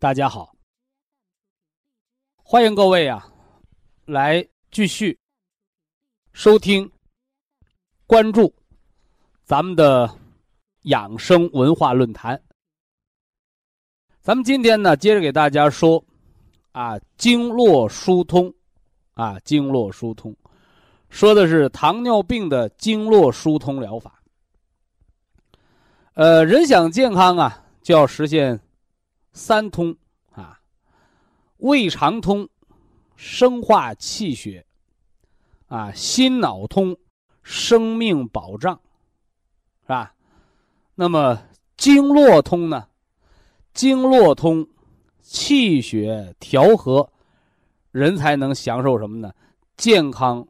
大家好，欢迎各位啊，来继续收听、关注咱们的养生文化论坛。咱们今天呢，接着给大家说，啊，经络疏通，啊，经络疏通，说的是糖尿病的经络疏通疗法。呃，人想健康啊，就要实现三通啊，胃肠通，生化气血，啊，心脑通，生命保障，是吧？那么经络通呢？经络通，气血调和，人才能享受什么呢？健康、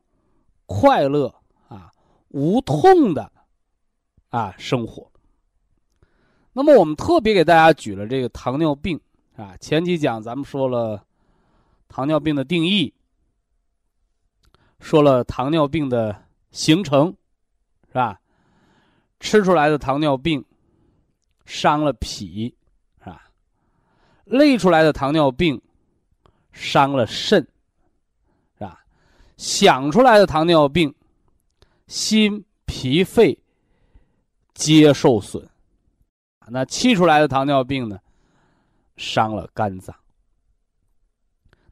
快乐啊，无痛的啊生活。那么我们特别给大家举了这个糖尿病啊，前几讲咱们说了糖尿病的定义，说了糖尿病的形成，是吧？吃出来的糖尿病伤了脾是吧。累出来的糖尿病，伤了肾，是吧？想出来的糖尿病，心、脾、肺皆受损。那气出来的糖尿病呢，伤了肝脏。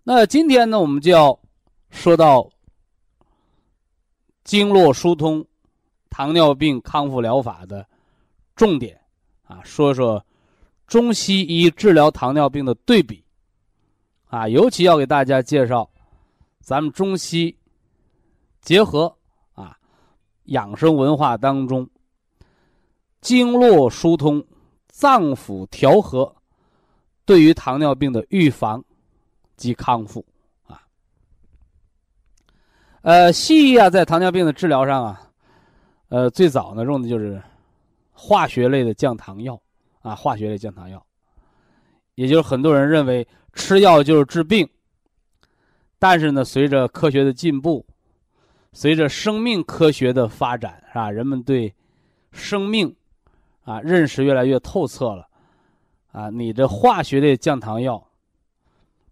那今天呢，我们就要说到经络疏通、糖尿病康复疗法的重点啊，说说。中西医治疗糖尿病的对比，啊，尤其要给大家介绍，咱们中西结合啊，养生文化当中，经络疏通、脏腑调和，对于糖尿病的预防及康复啊。呃，西医啊，在糖尿病的治疗上啊，呃，最早呢用的就是化学类的降糖药。啊，化学类降糖药，也就是很多人认为吃药就是治病。但是呢，随着科学的进步，随着生命科学的发展，是吧？人们对生命啊认识越来越透彻了。啊，你这化学的降糖药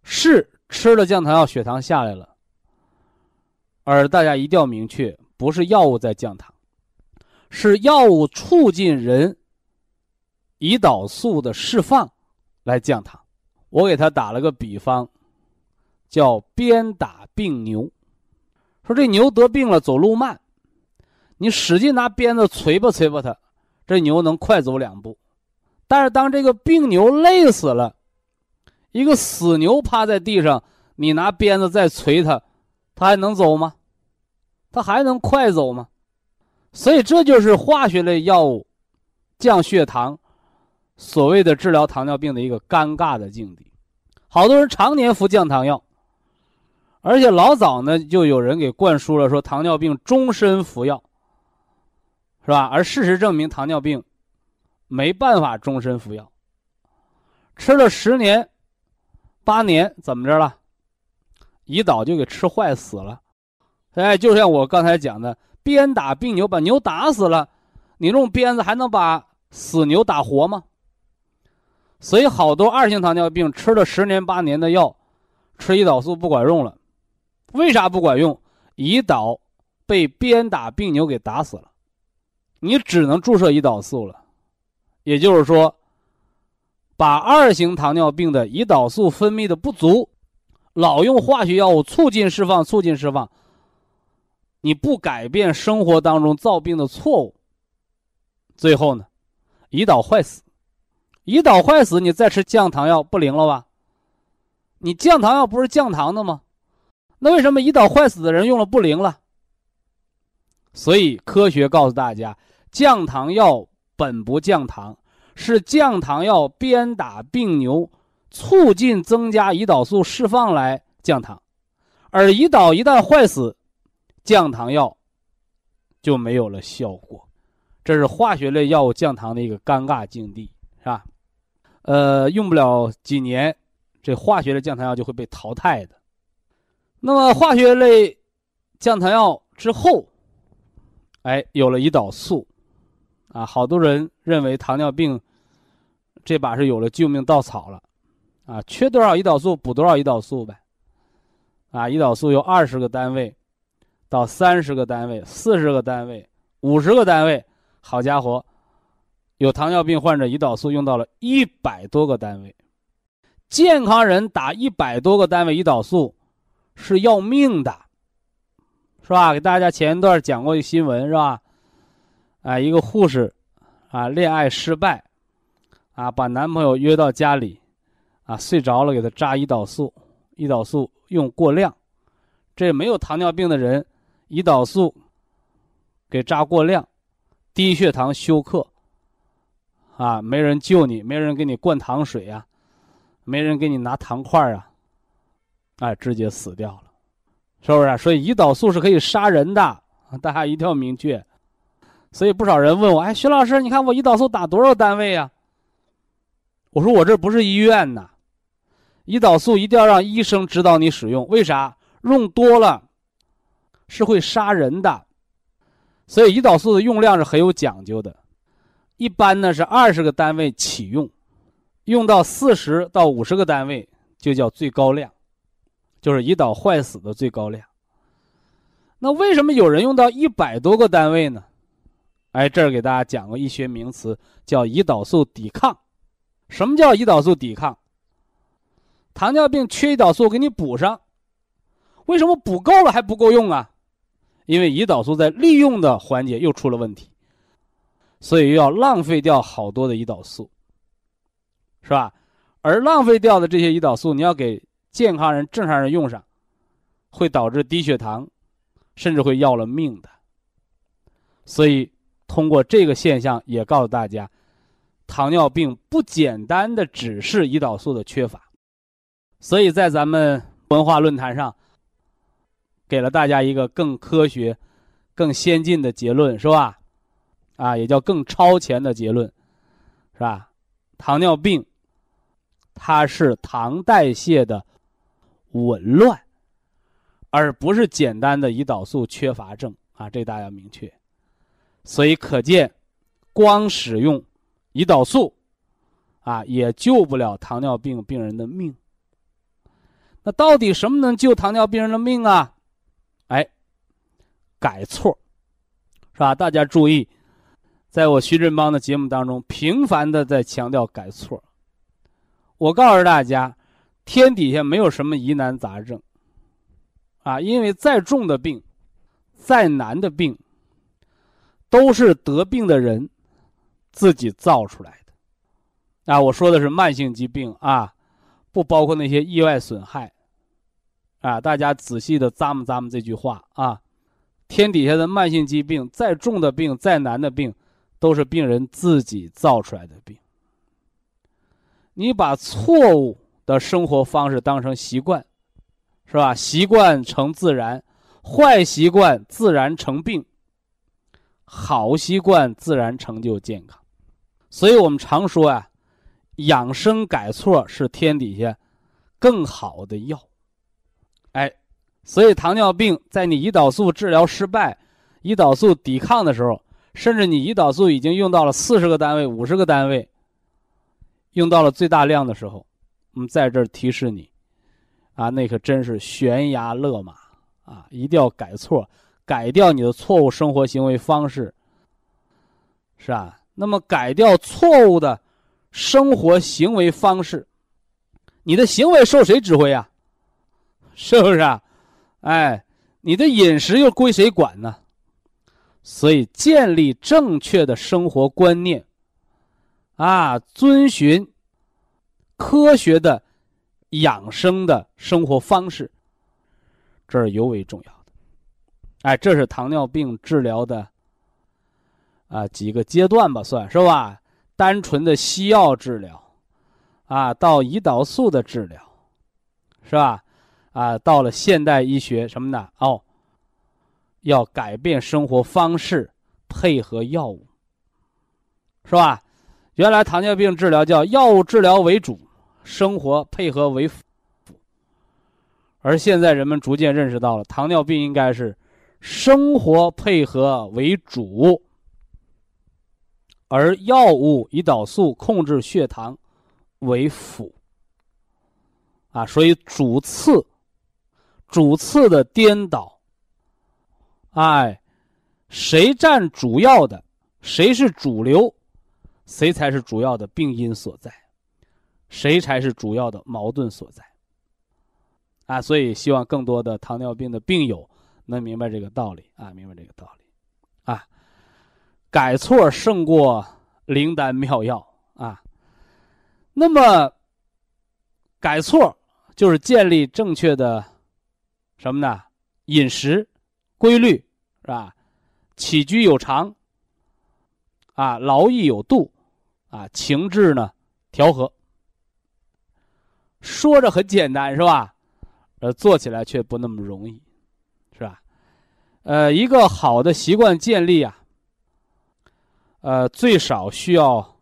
是吃了降糖药血糖下来了，而大家一定要明确，不是药物在降糖，是药物促进人。胰岛素的释放来降糖，我给他打了个比方，叫鞭打病牛。说这牛得病了，走路慢，你使劲拿鞭子捶吧捶吧它，这牛能快走两步。但是当这个病牛累死了，一个死牛趴在地上，你拿鞭子再捶它，它还能走吗？它还能快走吗？所以这就是化学类药物降血糖。所谓的治疗糖尿病的一个尴尬的境地，好多人常年服降糖药，而且老早呢就有人给灌输了说糖尿病终身服药，是吧？而事实证明糖尿病没办法终身服药，吃了十年、八年怎么着了？胰岛就给吃坏死了，哎，就像我刚才讲的，鞭打病牛把牛打死了，你用鞭子还能把死牛打活吗？所以，好多二型糖尿病吃了十年八年的药，吃胰岛素不管用了。为啥不管用？胰岛被鞭打病牛给打死了，你只能注射胰岛素了。也就是说，把二型糖尿病的胰岛素分泌的不足，老用化学药物促进释放，促进释放。你不改变生活当中造病的错误，最后呢，胰岛坏死，胰岛坏死，你再吃降糖药不灵了吧？你降糖药不是降糖的吗？那为什么胰岛坏死的人用了不灵了？所以科学告诉大家，降糖药本不降糖，是降糖药鞭打病牛，促进增加胰岛素释放来降糖，而胰岛一旦坏死，降糖药就没有了效果，这是化学类药物降糖的一个尴尬境地，是吧？呃，用不了几年，这化学的降糖药就会被淘汰的。那么化学类降糖药之后，哎，有了胰岛素，啊，好多人认为糖尿病这把是有了救命稻草了，啊，缺多少胰岛素补多少胰岛素呗，啊，胰岛素由二十个单位到三十个单位、四十个单位、五十个单位，好家伙，有糖尿病患者胰岛素用到了一百多个单位，健康人打一百多个单位胰岛素。是要命的，是吧？给大家前一段讲过一新闻，是吧？啊，一个护士，啊，恋爱失败，啊，把男朋友约到家里，啊，睡着了，给他扎胰岛素，胰岛素用过量，这没有糖尿病的人，胰岛素给扎过量，低血糖休克，啊，没人救你，没人给你灌糖水啊，没人给你拿糖块啊。哎，直接死掉了，是不是？所以胰岛素是可以杀人的，大家一定要明确。所以不少人问我：“哎，徐老师，你看我胰岛素打多少单位呀？”我说：“我这不是医院呐，胰岛素一定要让医生指导你使用。为啥？用多了是会杀人的。所以胰岛素的用量是很有讲究的，一般呢是二十个单位起用，用到四十到五十个单位就叫最高量。”就是胰岛坏死的最高量。那为什么有人用到一百多个单位呢？哎，这儿给大家讲过医学名词，叫胰岛素抵抗。什么叫胰岛素抵抗？糖尿病缺胰岛素，给你补上。为什么补够了还不够用啊？因为胰岛素在利用的环节又出了问题，所以又要浪费掉好多的胰岛素，是吧？而浪费掉的这些胰岛素，你要给。健康人、正常人用上，会导致低血糖，甚至会要了命的。所以，通过这个现象，也告诉大家，糖尿病不简单的只是胰岛素的缺乏。所以在咱们文化论坛上，给了大家一个更科学、更先进的结论，是吧？啊，也叫更超前的结论，是吧？糖尿病，它是糖代谢的。紊乱，而不是简单的胰岛素缺乏症啊！这大家要明确。所以可见，光使用胰岛素啊，也救不了糖尿病病人的命。那到底什么能救糖尿病人的命啊？哎，改错，是吧？大家注意，在我徐振邦的节目当中，频繁的在强调改错。我告诉大家。天底下没有什么疑难杂症，啊，因为再重的病，再难的病，都是得病的人自己造出来的，啊，我说的是慢性疾病啊，不包括那些意外损害，啊，大家仔细的咂摸咂摸这句话啊，天底下的慢性疾病，再重的病，再难的病，都是病人自己造出来的病，你把错误。的生活方式当成习惯，是吧？习惯成自然，坏习惯自然成病，好习惯自然成就健康。所以我们常说啊，养生改错是天底下更好的药。哎，所以糖尿病在你胰岛素治疗失败、胰岛素抵抗的时候，甚至你胰岛素已经用到了四十个单位、五十个单位，用到了最大量的时候。我们在这儿提示你，啊，那可真是悬崖勒马啊！一定要改错，改掉你的错误生活行为方式，是吧？那么改掉错误的生活行为方式，你的行为受谁指挥呀？是不是啊？哎，你的饮食又归谁管呢？所以，建立正确的生活观念，啊，遵循科学的养生的生活方式，这儿尤为重要。哎，这是糖尿病治疗的啊几个阶段吧，算是吧？单纯的西药治疗，啊，到胰岛素的治疗，是吧？啊，到了现代医学什么呢？哦。要改变生活方式，配合药物，是吧？原来糖尿病治疗叫药物治疗为主，生活配合为辅。而现在人们逐渐认识到了，糖尿病应该是生活配合为主，而药物胰岛素控制血糖为辅。啊，所以主次，主次的颠倒。哎，谁占主要的，谁是主流，谁才是主要的病因所在，谁才是主要的矛盾所在。啊，所以希望更多的糖尿病的病友能明白这个道理啊，明白这个道理，啊，改错胜过灵丹妙药啊。那么，改错就是建立正确的什么呢？饮食规律。是吧？起居有常，啊，劳逸有度，啊，情志呢调和。说着很简单，是吧？呃，做起来却不那么容易，呃，一个好的习惯建立啊，呃，最少需要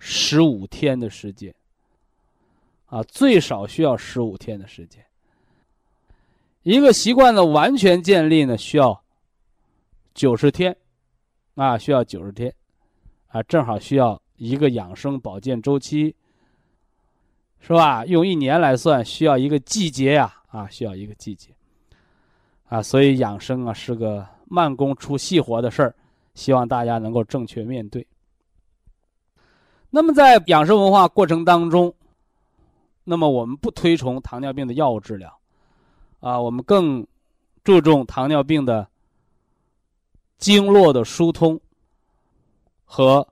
十五天的时间，啊，最少需要十五天的时间。一个习惯的完全建立呢，需要。九十天，啊，需要九十天，啊，正好需要一个养生保健周期，是吧？用一年来算，需要一个季节呀，啊，需要一个季节，啊，所以养生啊是个慢工出细活的事儿，希望大家能够正确面对。那么在养生文化过程当中，那么我们不推崇糖尿病的药物治疗，啊，我们更注重糖尿病的。经络的疏通和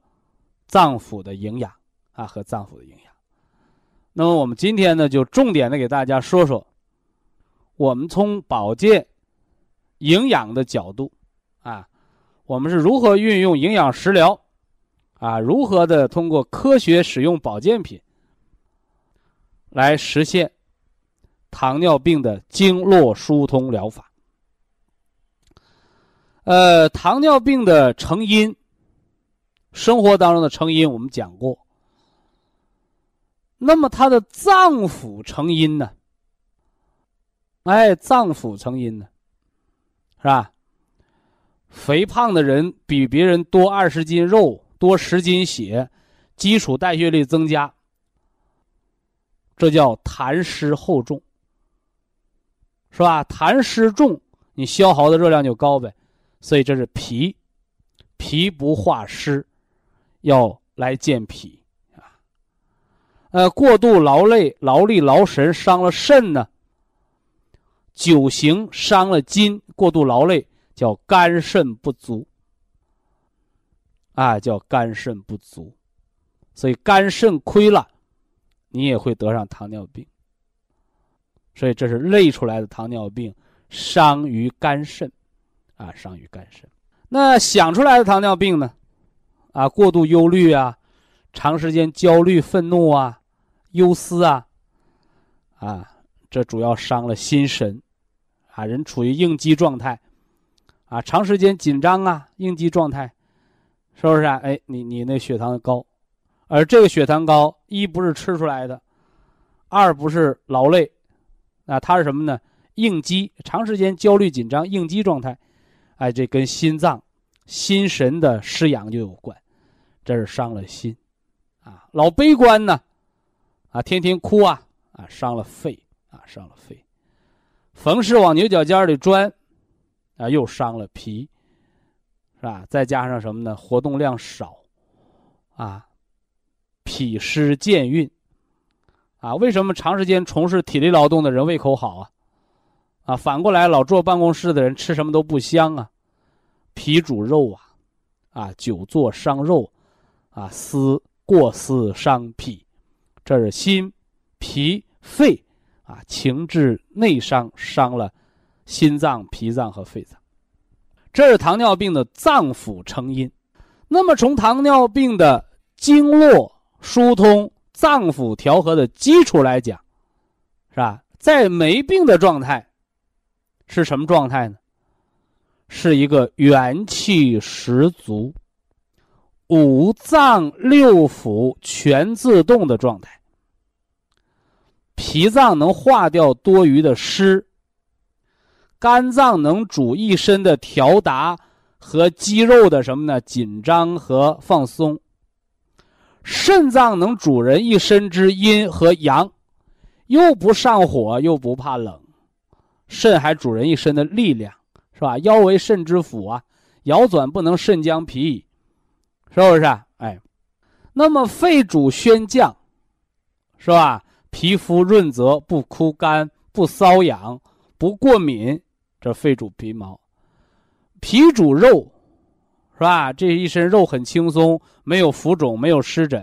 脏腑的营养啊，和脏腑的营养。那么我们今天呢，就重点的给大家说说，我们从保健、营养的角度啊，我们是如何运用营养食疗啊，如何的通过科学使用保健品来实现糖尿病的经络疏通疗法。呃，糖尿病的成因，生活当中的成因我们讲过。那么它的脏腑成因呢？哎，脏腑成因呢，是吧？肥胖的人比别人多二十斤肉，多十斤血，基础代谢率增加，这叫痰湿厚重，是吧？痰湿重，你消耗的热量就高呗。所以这是脾，脾不化湿，要来健脾啊。呃，过度劳累、劳力、劳神伤了肾呢。久行伤了筋，过度劳累叫肝肾不足啊，叫肝肾不足。所以肝肾亏了，你也会得上糖尿病。所以这是累出来的糖尿病，伤于肝肾。啊，伤于肝肾。那想出来的糖尿病呢？啊，过度忧虑啊，长时间焦虑、愤怒啊，忧思啊，啊，这主要伤了心神，啊，人处于应激状态，啊，长时间紧张啊，应激状态，是不是啊？哎，你你那血糖高，而这个血糖高，一不是吃出来的，二不是劳累，啊，它是什么呢？应激，长时间焦虑紧张，应激状态。哎，这跟心脏、心神的失养就有关，这是伤了心，啊，老悲观呢，啊，天天哭啊，啊，伤了肺，伤了肺，逢事往牛角尖里钻，啊，又伤了脾，是吧？再加上什么呢？活动量少，啊，脾湿健运。啊，为什么长时间从事体力劳动的人胃口好啊？啊，反过来老坐办公室的人吃什么都不香啊？脾主肉啊，啊，久坐伤肉，啊，思过思伤脾，这是心、脾、肺啊，情志内伤，伤了心脏、脾脏和肺脏。这是糖尿病的脏腑成因。那么从糖尿病的经络疏通。脏腑调和的基础来讲，是吧？在没病的状态，是什么状态呢？是一个元气十足、五脏六腑全自动的状态。脾脏能化掉多余的湿，肝脏能主一身的调达和肌肉的什么呢？紧张和放松。肾脏能主人一身之阴和阳，又不上火又不怕冷，肾还主人一身的力量，是吧？腰为肾之府啊，腰转不能，肾将疲矣，是不是？哎，那么肺主宣降，是吧？皮肤润泽，不枯干，不瘙痒，不过敏，这肺主皮毛。脾主肉。是吧？这一身肉很轻松，没有浮肿，没有湿疹，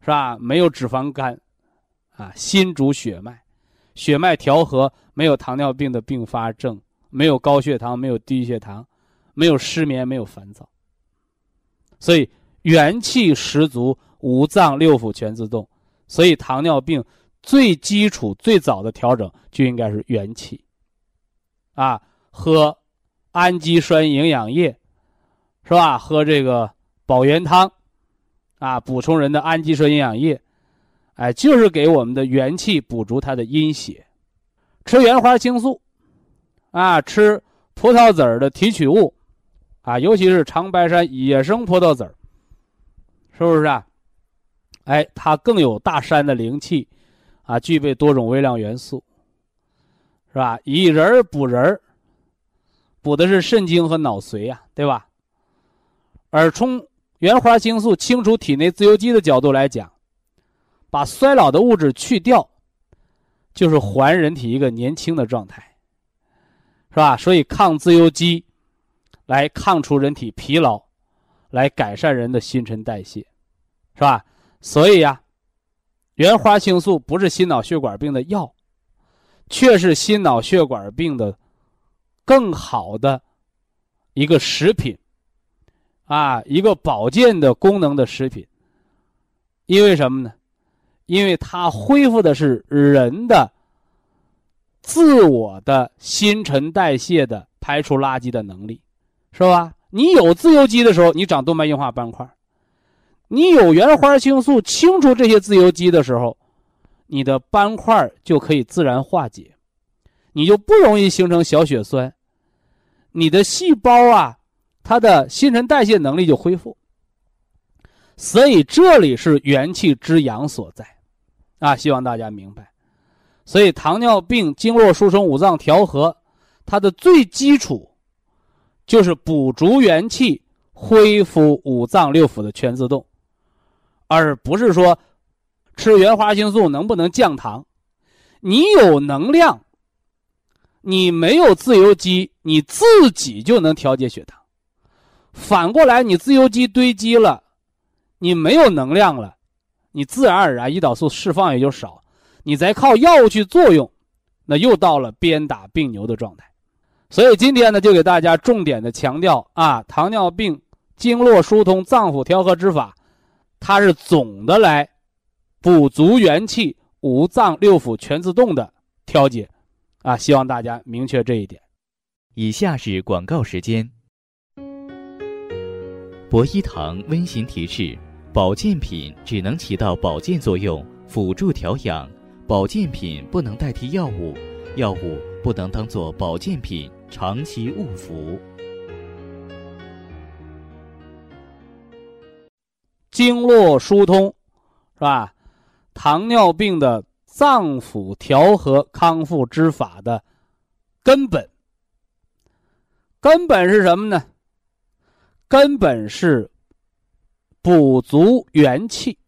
是吧？没有脂肪肝，啊，心主血脉，血脉调和，没有糖尿病的并发症，没有高血糖，没有低血糖，没有失眠，没有烦躁。所以元气十足，五脏六腑全自动。所以糖尿病最基础、最早的调整就应该是元气，啊，喝氨基酸营养液。是吧？喝这个保元汤，啊，补充人的氨基酸营养液，哎，就是给我们的元气补足它的阴血。吃原花青素，啊，吃葡萄籽儿的提取物，啊，尤其是长白山野生葡萄籽儿，是不是啊？哎，它更有大山的灵气，啊，具备多种微量元素，是吧？以人补人补的是肾精和脑髓呀，对吧？而从原花青素清除体内自由基的角度来讲，把衰老的物质去掉，就是还人体一个年轻的状态，是吧？所以抗自由基，来抗除人体疲劳，来改善人的新陈代谢，是吧？所以呀，原花青素不是心脑血管病的药，却是心脑血管病的更好的一个食品。啊，一个保健的功能的食品，因为什么呢？因为它恢复的是人的自我的新陈代谢的排除垃圾的能力，是吧？你有自由基的时候，你长动脉硬化斑块；你有原花青素清除这些自由基的时候，你的斑块就可以自然化解，你就不容易形成小血栓，你的细胞啊。它的新陈代谢能力就恢复，所以这里是元气之阳所在，啊，希望大家明白。所以糖尿病经络疏通、五脏调和，它的最基础就是补足元气，恢复五脏六腑的全自动，而不是说吃原花青素能不能降糖。你有能量，你没有自由基，你自己就能调节血糖。反过来，你自由基堆积了，你没有能量了，你自然而然胰岛素释放也就少，你再靠药物去作用，那又到了鞭打病牛的状态。所以今天呢，就给大家重点的强调啊，糖尿病经络疏通、脏腑调和之法，它是总的来补足元气、五脏六腑全自动的调节，啊，希望大家明确这一点。以下是广告时间。博一堂温馨提示：保健品只能起到保健作用，辅助调养；保健品不能代替药物，药物不能当做保健品长期误服。经络疏通，是吧？糖尿病的脏腑调和康复之法的根本，根本是什么呢？根本是补足元气，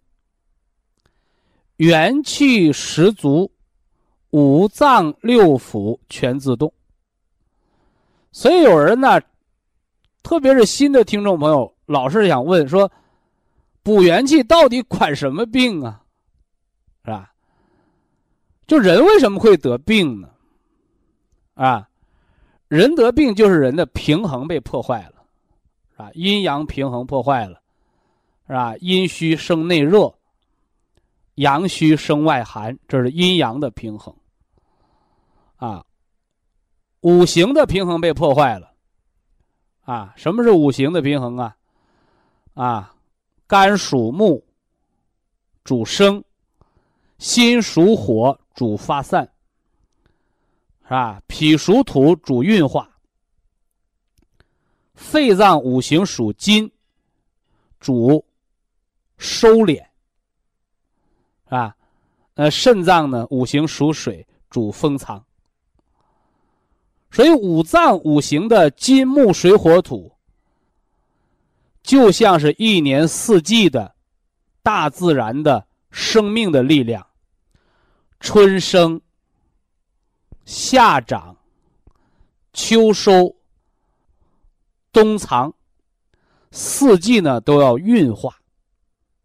元气十足，五脏六腑全自动。所以有人呢，特别是新的听众朋友，老是想问说，补元气到底管什么病啊？是吧？就人为什么会得病呢？啊，人得病就是人的平衡被破坏了，是吧？阴阳平衡破坏了，是吧？阴虚生内热，阳虚生外寒，这是阴阳的平衡。啊，五行的平衡被破坏了。啊，什么是五行的平衡啊？啊，肝属木，主生；心属火，主发散。是吧？脾属土，主运化；肺脏五行属金，主收敛。是吧，呃，肾脏呢五行属水，主封藏。所以五脏五行的金木水火土，就像是一年四季的大自然的生命的力量，春生。夏长，秋收，冬藏，四季呢都要运化，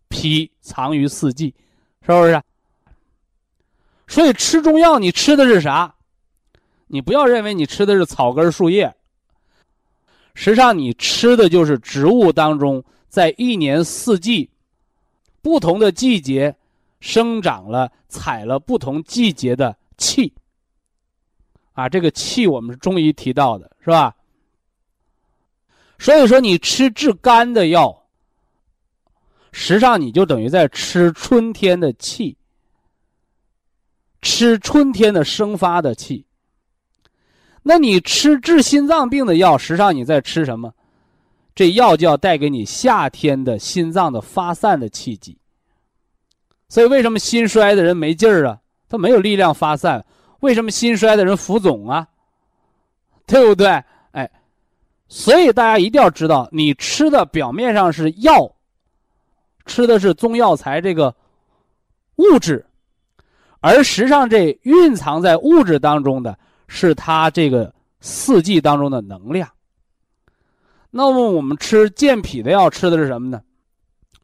脾藏于四季，是不是？所以吃中药，你吃的是啥？你不要认为你吃的是草根树叶，实际上你吃的就是植物当中在一年四季不同的季节生长了、采了不同季节的气。啊，这个气我们是中医提到的，是吧？所以说，你吃治肝的药，实际上你就等于在吃春天的气，吃春天的生发的气。那你吃治心脏病的药，实际上你在吃什么？这药就要带给你夏天的心脏的发散的气机。所以，为什么心衰的人没劲儿啊？他没有力量发散。为什么心衰的人浮肿啊？对不对？哎，所以大家一定要知道，你吃的表面上是药，吃的是中药材这个物质，而实际上这蕴藏在物质当中的是它这个四季当中的能量。那么我们吃健脾的药，吃的是什么呢？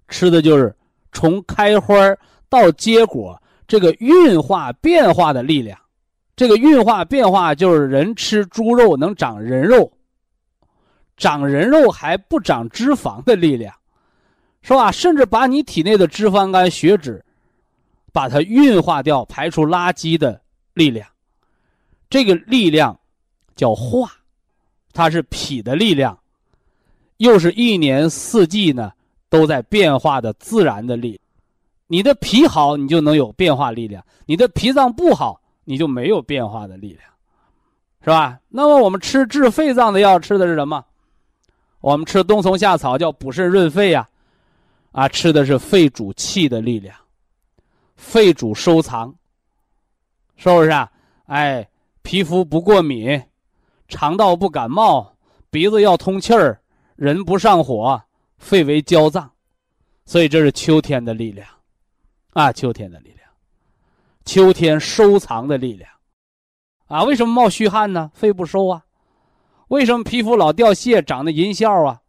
吃的就是从开花到结果这个运化变化的力量。这个运化变化就是人吃猪肉能长人肉，长人肉还不长脂肪的力量，是吧？甚至把你体内的脂肪肝、血脂，把它运化掉，排出垃圾的力量，这个力量叫化，它是脾的力量，又是一年四季呢都在变化的自然的力。你的脾好，你就能有变化力量；你的脾脏不好。你就没有变化的力量，是吧？那么我们吃治肺脏的药吃的是什么？我们吃冬虫夏草叫补肾润肺呀，啊，吃的是肺主气的力量，肺主收藏，是不是啊？哎，皮肤不过敏，肠道不感冒，鼻子要通气儿，人不上火，肺为焦脏，所以这是秋天的力量，啊，秋天的力量。秋天收藏的力量，啊，为什么冒虚汗呢？肺不收啊。为什么皮肤老掉屑、长的银屑啊？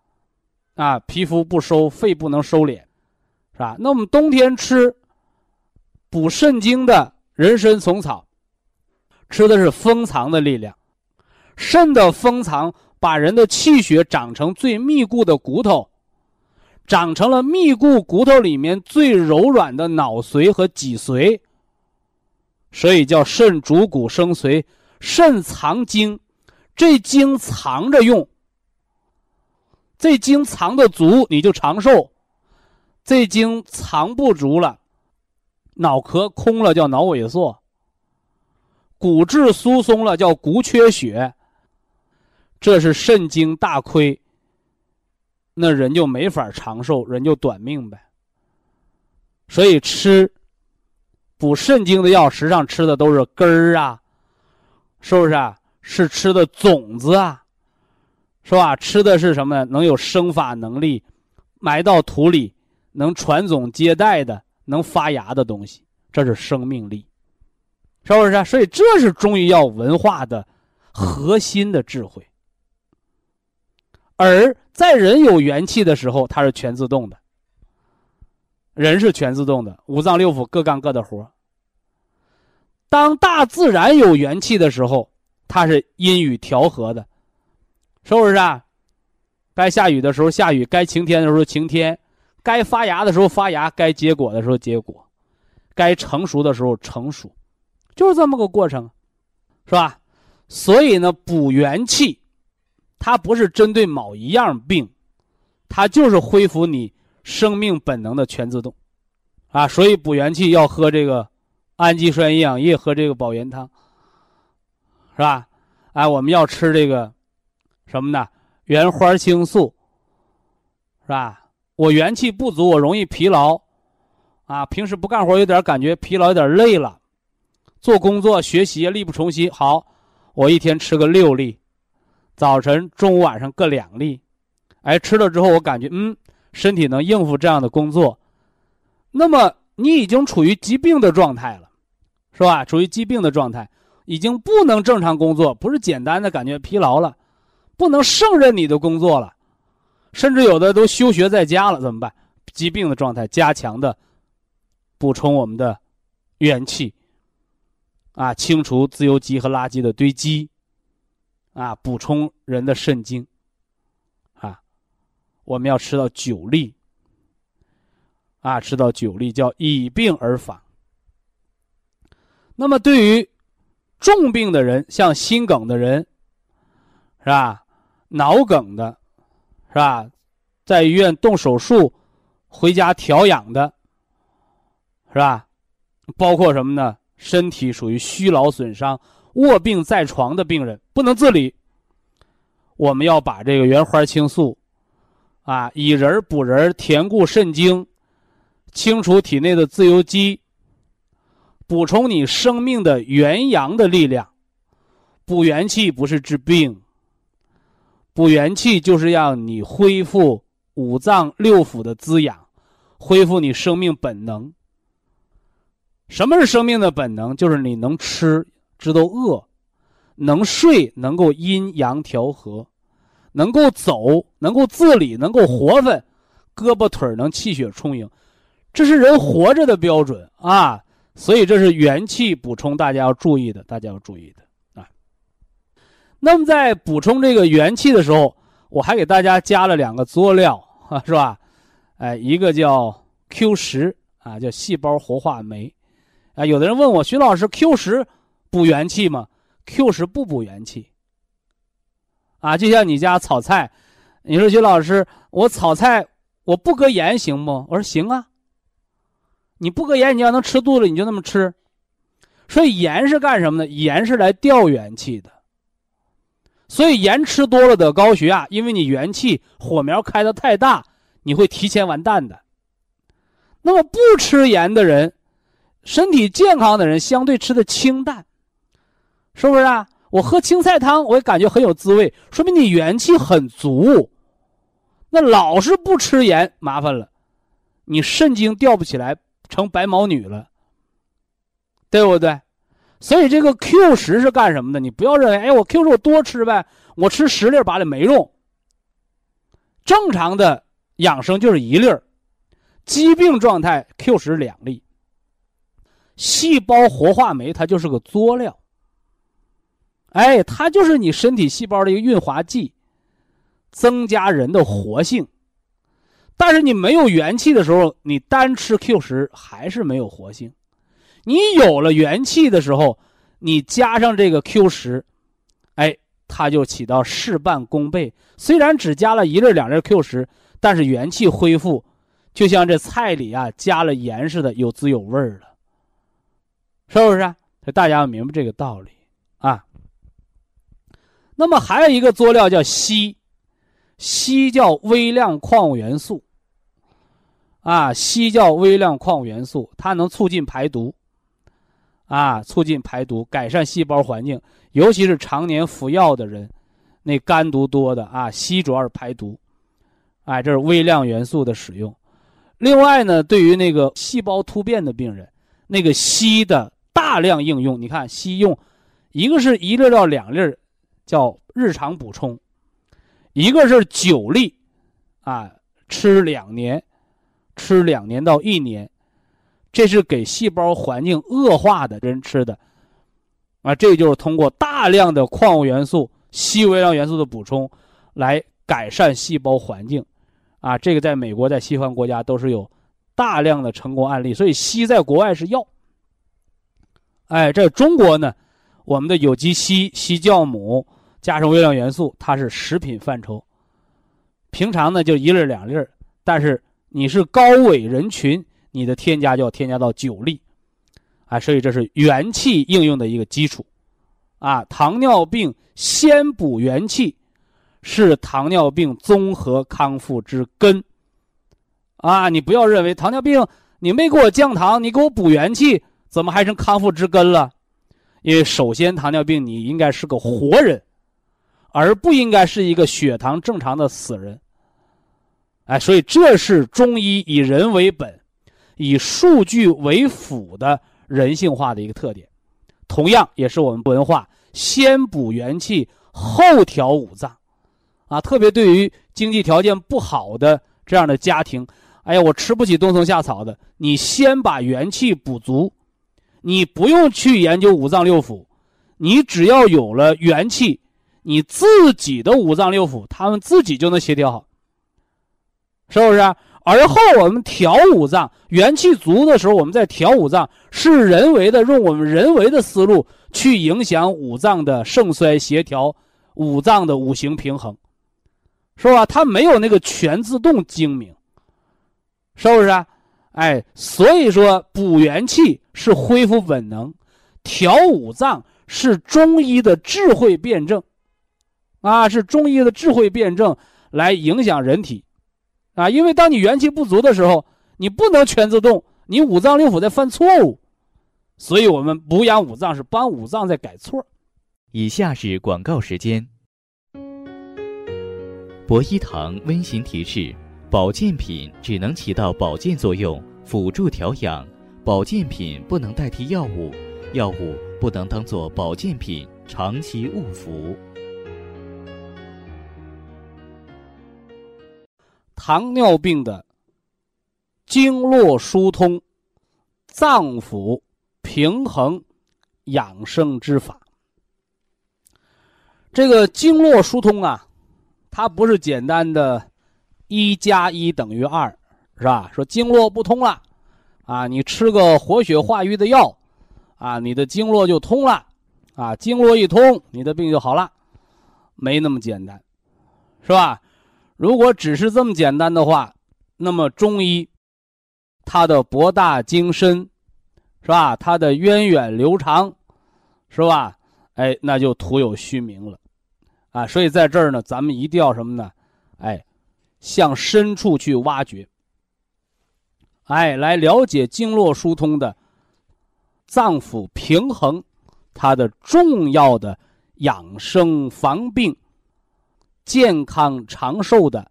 啊，皮肤不收，肺不能收敛，是吧？那我们冬天吃补肾精的人参、虫草，吃的是封藏的力量。肾的封藏把人的气血长成最密固的骨头，长成了密固骨头里面最柔软的脑髓和脊髓。所以叫肾主骨生髓，肾藏精，这精藏着用。这精藏的足，你就长寿；这精藏不足了，脑壳空了叫脑萎缩，骨质疏松了叫骨缺血。这是肾精大亏，那人就没法长寿，人就短命呗。所以吃。补肾精的药，实际上吃的都是根儿啊，是不是啊？是吃的种子啊，是吧？吃的是什么呢？能有生发能力，埋到土里能传宗接代的，能发芽的东西，这是生命力，是不是？所以这是中医药文化的核心的智慧。而在人有元气的时候，它是全自动的。人是全自动的，五脏六腑各干各的活。当大自然有元气的时候，它是阴雨调和的，是不是啊？该下雨的时候下雨，该晴天的时候晴天，该发芽的时候发芽，该结果的时候结果，该成熟的时候成熟，就是这么个过程，是吧？所以呢，补元气，它不是针对某一样病，它就是恢复你生命本能的全自动，啊，所以补元气要喝这个氨基酸营养液，喝这个保元汤，是吧？哎，我们要吃这个什么呢？原花青素，是吧？我元气不足，我容易疲劳，啊，平时不干活有点感觉疲劳，有点累了，做工作学习力不从心。好，我一天吃个六粒，早晨、中午、晚上各两粒，哎，吃了之后我感觉嗯，身体能应付这样的工作。那么你已经处于疾病的状态了，是吧？处于疾病的状态，已经不能正常工作，不是简单的感觉疲劳了。不能胜任你的工作了，甚至有的都休学在家了，怎么办？疾病的状态，加强的补充我们的元气，啊，清除自由基和垃圾的堆积，啊，补充人的肾精，啊，我们要吃到九粒，啊，吃到九粒叫以病而返。那么对于重病的人，像心梗的人，是吧？脑梗的，是吧？在医院动手术，回家调养的，是吧？包括什么呢？身体属于虚劳损伤、卧病在床的病人，不能自理。我们要把这个原花青素，啊，以仁补仁，填固肾精，清除体内的自由基，补充你生命的元阳的力量。补元气不是治病。补元气就是让你恢复五脏六腑的滋养，恢复你生命本能。什么是生命的本能？就是你能吃，知道饿；能睡，能够阴阳调和；能够走，能够自理，能够活分，胳膊腿能气血充盈，这是人活着的标准啊！所以这是元气补充，大家要注意的，大家要注意的啊。那么在补充这个元气的时候，我还给大家加了两个佐料啊，是吧？哎，一个叫 Q 十啊，叫细胞活化酶，啊，有的人问我徐老师，Q 十补元气吗？Q 十不补元气。啊，就像你家炒菜，你说徐老师，我炒菜我不搁盐行不？我说行啊。你不搁盐，你要能吃肚子，你就那么吃。所以盐是干什么的？盐是来调元气的。所以盐吃多了得高血压，因为你元气火苗开的太大，你会提前完蛋的。那么不吃盐的人，身体健康的人相对吃的清淡，是不是啊？我喝青菜汤，我也感觉很有滋味，说明你元气很足。那老是不吃盐，麻烦了，你肾精调不起来，成白毛女了，对不对？所以这个 Q 十是干什么的？你不要认为，哎，我 Q 十我多吃呗，我吃十粒八粒没用。正常的养生就是一粒儿，疾病状态 Q 十两粒。细胞活化酶它就是个佐料，哎，它就是你身体细胞的一个润滑剂，增加人的活性。但是你没有元气的时候，你单吃 Q 十还是没有活性。你有了元气的时候，你加上这个 Q 十，哎，它就起到事半功倍。虽然只加了一粒两粒 Q 十，但是元气恢复，就像这菜里啊加了盐似的，有滋有味了，是不是？所以大家要明白这个道理啊。那么还有一个佐料叫硒，硒叫微量矿物元素，啊，硒叫微量矿物元素，它能促进排毒。啊，促进排毒，改善细胞环境，尤其是常年服药的人，那肝毒多的啊，硒主要是排毒。哎，这是微量元素的使用。另外呢，对于那个细胞突变的病人，那个硒的大量应用。你看硒用，一个是一粒到两粒，叫日常补充；一个是九粒，啊，吃两年，吃两年到一年，这是给细胞环境恶化的人吃的。啊，这就是通过大量的矿物元素、硒微量元素的补充，来改善细胞环境。啊，这个在美国、在西方国家都是有大量的成功案例，所以硒在国外是药。哎，这中国呢，我们的有机硒、硒酵母加上微量元素，它是食品范畴。平常呢就一粒两粒，但是你是高危人群，你的添加就要添加到九粒。啊，所以这是元气应用的一个基础，啊，糖尿病先补元气，是糖尿病综合康复之根。啊，你不要认为糖尿病你没给我降糖，你给我补元气，怎么还成康复之根了？因为首先糖尿病你应该是个活人，而不应该是一个血糖正常的死人。哎，所以这是中医以人为本，以数据为辅的。人性化的一个特点，同样也是我们文化先补元气后调五脏，啊，特别对于经济条件不好的这样的家庭，哎呀，我吃不起冬虫夏草的，你先把元气补足，你不用去研究五脏六腑，你只要有了元气，你自己的五脏六腑他们自己就能协调好，是不是？而后我们调五脏，元气足的时候，我们再调五脏，是人为的用我们人为的思路去影响五脏的盛衰协调，五脏的五行平衡，是吧？它没有那个全自动精明，是不是？哎，所以说补元气是恢复本能，调五脏是中医的智慧辩证，啊，是中医的智慧辩证来影响人体。啊，因为当你元气不足的时候，你不能全自动，你五脏六腑在犯错误，所以我们补养五脏是帮五脏在改错。以下是广告时间。博一堂温馨提示：保健品只能起到保健作用，辅助调养；保健品不能代替药物，药物不能当做保健品长期误服。糖尿病的经络疏通、脏腑平衡养生之法。这个经络疏通啊，它不是简单的“一加一等于二”，是吧？说经络不通了，啊，你吃个活血化瘀的药，啊，你的经络就通了，啊，经络一通，你的病就好了，没那么简单，是吧？如果只是这么简单的话，那么中医它的博大精深，是吧？它的源远流长，是吧？哎，那就徒有虚名了，啊！所以在这儿呢，咱们一定要什么呢？哎，向深处去挖掘，哎，来了解经络疏通的脏腑平衡，它的重要的养生防病。健康长寿的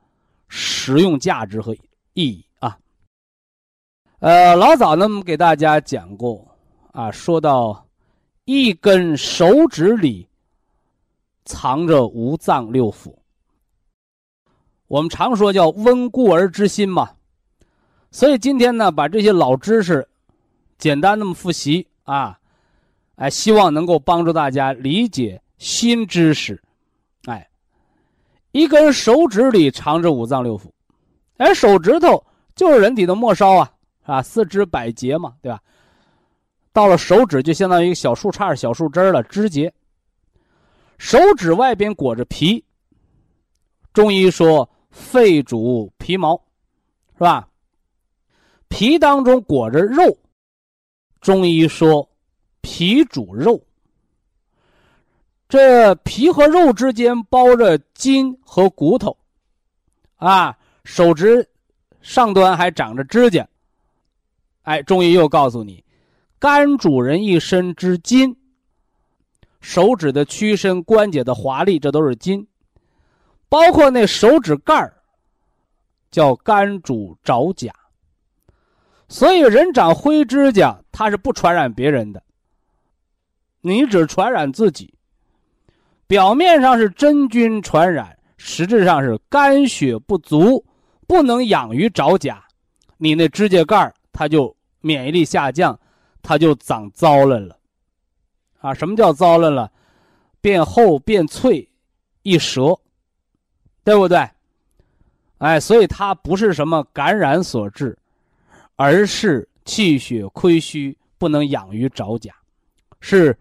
实用价值和意义啊！呃，老早呢，我们给大家讲过啊，说到一根手指里藏着五脏六腑，我们常说叫温故而知新嘛。所以今天呢，把这些老知识简单那么复习啊，哎，希望能够帮助大家理解新知识。哎一根手指里藏着五脏六腑，哎，手指头就是人体的末梢啊，啊，四肢百节嘛，对吧？到了手指就相当于一个小树杈、小树枝了，枝节。手指外边裹着皮，中医说肺主皮毛，是吧？皮当中裹着肉，中医说皮主肉。这皮和肉之间包着筋和骨头，啊，手指上端还长着指甲。哎，中医又告诉你，肝主人一身之筋，手指的屈伸、关节的华丽，这都是筋，包括那手指盖儿，叫肝主爪甲。所以人长灰指甲，它是不传染别人的，你只传染自己。表面上是真菌传染，实质上是肝血不足，不能养于爪甲，你那指甲盖它就免疫力下降，它就长糟了了。啊，什么叫糟了了？变厚变脆，一折，对不对？哎，所以它不是什么感染所致，而是气血亏虚，不能养于爪甲，是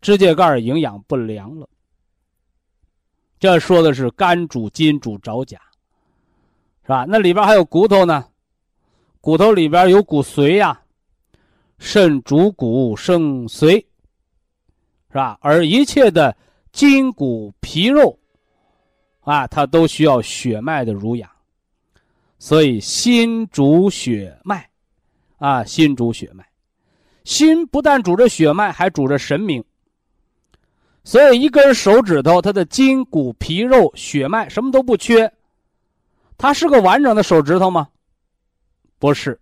指甲盖营养不良了。这说的是肝主筋，主爪甲，是吧？那里边还有骨头呢，骨头里边有骨髓呀，肾主骨生髓，是吧？而一切的筋骨皮肉。啊，它都需要血脉的濡养，所以心主血脉，啊，心主血脉，心不但主着血脉，还主着神明。所以一根手指头，它的筋骨皮肉血脉什么都不缺，它是个完整的手指头吗？不是，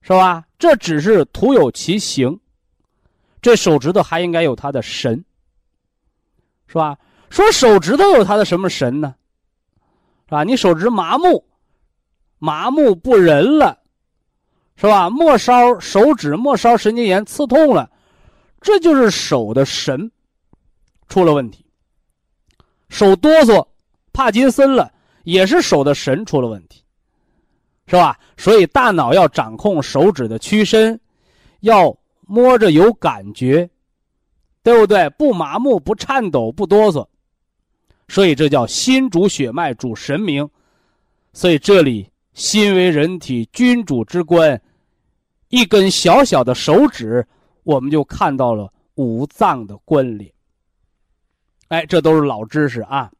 是吧？这只是徒有其形，这手指头还应该有它的神，是吧？说手指头有它的什么神呢？是吧？你手指麻木，麻木不仁了，是吧？末梢手指末梢神经炎刺痛了，这就是手的神出了问题。手哆嗦，帕金森了，也是手的神出了问题，是吧？所以大脑要掌控手指的屈伸，要摸着有感觉，对不对？不麻木，不颤抖，不哆嗦。所以这叫心主血脉，主神明。所以这里心为人体君主之官，一根小小的手指，我们就看到了五脏的关联。哎，这都是老知识啊。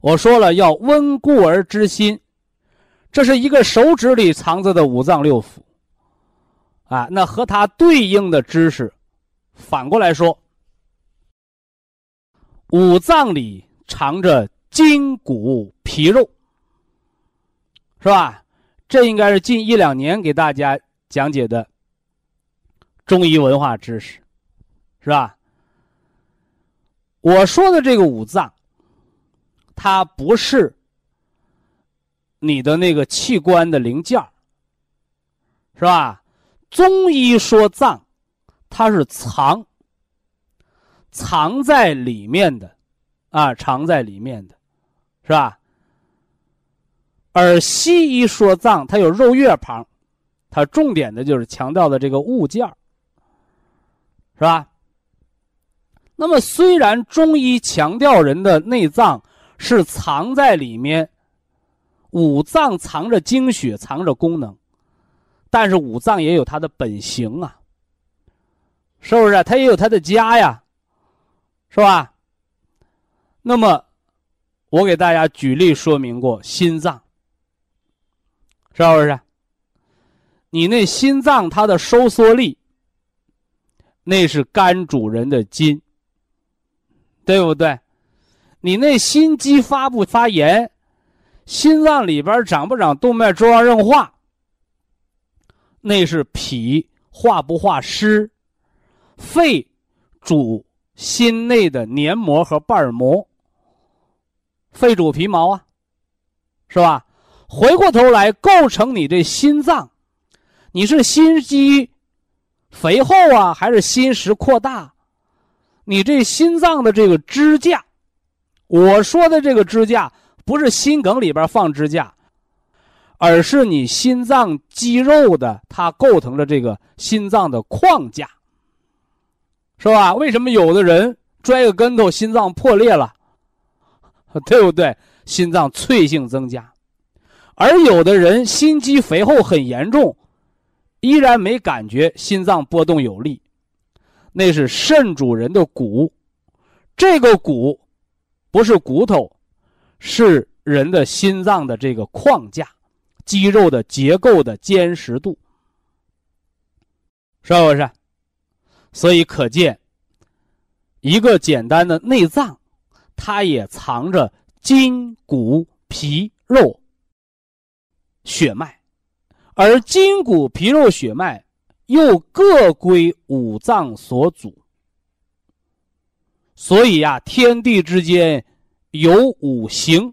我说了，要温故而知新，这是一个手指里藏着的五脏六腑。啊，那和它对应的知识，反过来说。五脏里藏着筋骨皮肉，是吧？这应该是近一两年给大家讲解的中医文化知识，是吧？我说的这个五脏，它不是你的那个器官的零件是吧？中医说脏，它是藏。藏在里面的，啊，藏在里面的，是吧？而西医说脏，它有肉月旁，它重点的就是强调的这个物件是吧？那么虽然中医强调人的内脏是藏在里面，五脏藏着精血，藏着功能，但是五脏也有它的本性啊，是不是？它也有它的家呀。是吧？那么，我给大家举例说明过心脏，是不是？你那心脏它的收缩力，那是肝主人的筋，对不对？你那心肌发不发炎，心脏里边长不长动脉粥样硬化，那是脾化不化湿，肺主。心内的黏膜和瓣膜，肺主皮毛啊，是吧？回过头来构成你这心脏，你是心肌肥厚啊，还是心室扩大？你这心脏的这个支架，我说的这个支架不是心梗里边放支架，而是你心脏肌肉的，它构成了这个心脏的框架。是吧？为什么有的人摔个跟头，心脏破裂了，对不对？心脏脆性增加，而有的人心肌肥厚很严重，依然没感觉心脏波动有力，那是肾主人的骨，这个骨不是骨头，是人的心脏的这个框架，肌肉的结构的坚实度，是不是？所以可见，一个简单的内脏，它也藏着筋骨皮肉、血脉，而筋骨皮肉血脉又各归五脏所主。所以呀，天地之间有五行，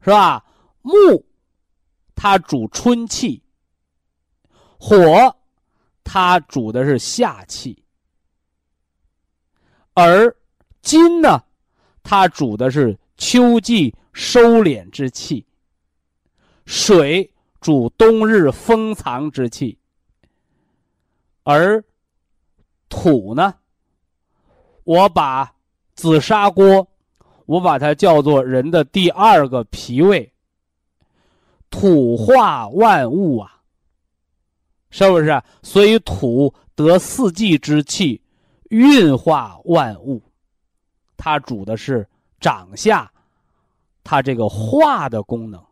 是吧？木，它主春气；火，它主的是夏气；而金呢，它主的是秋季收敛之气；水主冬日封藏之气；而土呢？我把紫砂锅，我把它叫做人的第二个脾胃。土化万物啊，是不是？所以土得四季之气，运化万物。它主的是长下，它这个化的功能。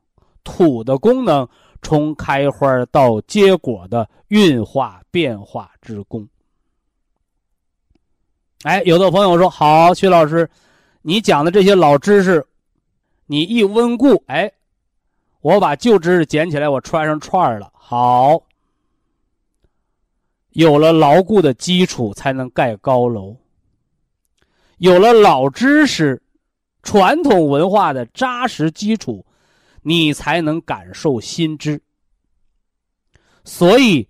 土的功能，从开花到结果的运化变化之功。哎，有的朋友说：“好，徐老师，你讲的这些老知识，你一温故，哎，我把旧知识捡起来，我穿上串了。好，有了牢固的基础，才能盖高楼；有了老知识、传统文化的扎实基础，你才能感受新知。所以，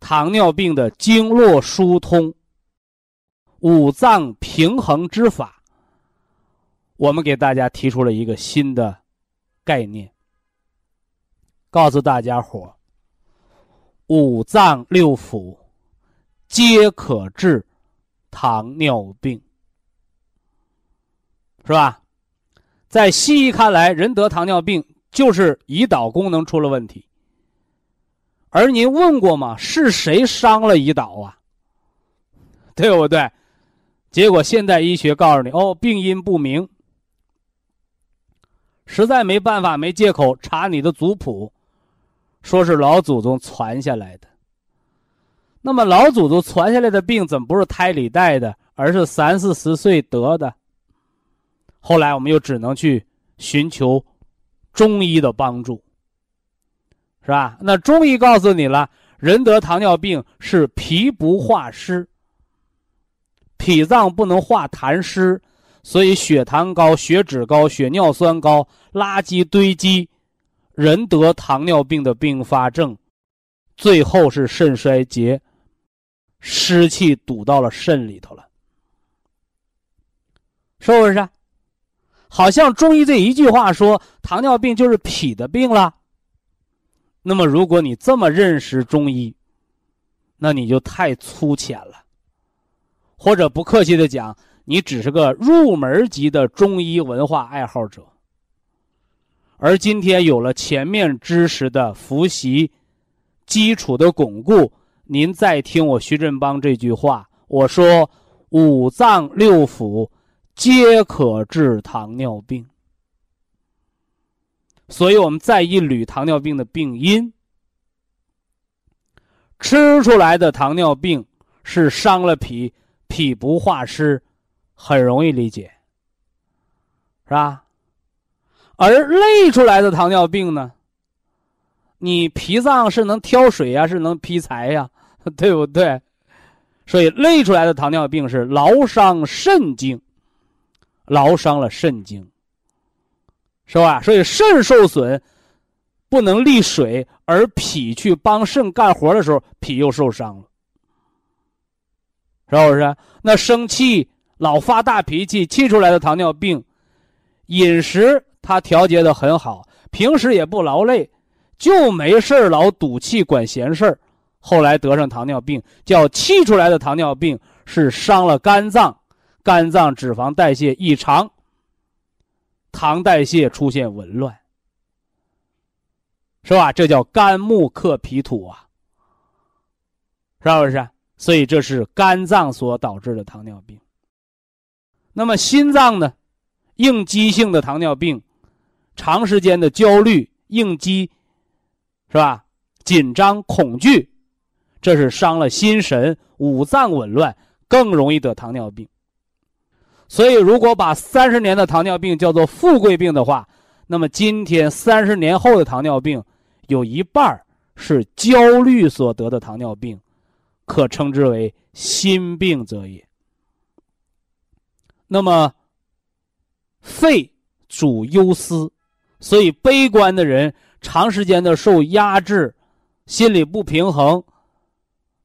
糖尿病的经络疏通。”五脏平衡之法，我们给大家提出了一个新的概念，告诉大家伙五脏六腑皆可治糖尿病，是吧？在西医看来，人得糖尿病就是胰岛功能出了问题。而您问过吗？是谁伤了胰岛啊？对不对？结果现代医学告诉你，哦，病因不明，实在没办法，没借口查你的族谱，说是老祖宗传下来的。那么老祖宗传下来的病，怎么不是胎里带的，而是三四十岁得的？后来我们又只能去寻求中医的帮助，是吧？那中医告诉你了，人得糖尿病是脾不化湿。脾脏不能化痰湿，所以血糖高、血脂高、血尿酸高，垃圾堆积，人得糖尿病的并发症，最后是肾衰竭，湿气堵到了肾里头了，是不是？好像中医这一句话说糖尿病就是脾的病了。那么，如果你这么认识中医，那你就太粗浅了。或者不客气的讲，你只是个入门级的中医文化爱好者。而今天有了前面知识的复习，基础的巩固，您再听我徐振邦这句话，我说五脏六腑皆可治糖尿病。所以我们再一捋糖尿病的病因，吃出来的糖尿病是伤了脾。脾不化湿，很容易理解，是吧？而累出来的糖尿病呢？你脾脏是能挑水呀，是能劈柴呀，对不对？所以累出来的糖尿病是劳伤肾经，劳伤了肾经，是吧？所以肾受损，不能利水，而脾去帮肾干活的时候，脾又受伤了。是不是？那生气、老发大脾气，气出来的糖尿病，饮食他调节的很好，平时也不劳累，就没事老赌气管闲事儿，后来得上糖尿病，叫气出来的糖尿病是伤了肝脏，肝脏脂肪代谢异常，糖代谢出现紊乱，是吧？这叫肝木克脾土啊，是不是？所以这是肝脏所导致的糖尿病。那么心脏呢？应激性的糖尿病，长时间的焦虑、应激，是吧？紧张、恐惧，这是伤了心神，五脏紊乱，更容易得糖尿病。所以，如果把三十年的糖尿病叫做富贵病的话，那么今天三十年后的糖尿病，有一半是焦虑所得的糖尿病，可称之为心病则也。那么，肺主忧思，所以悲观的人长时间的受压制，心理不平衡，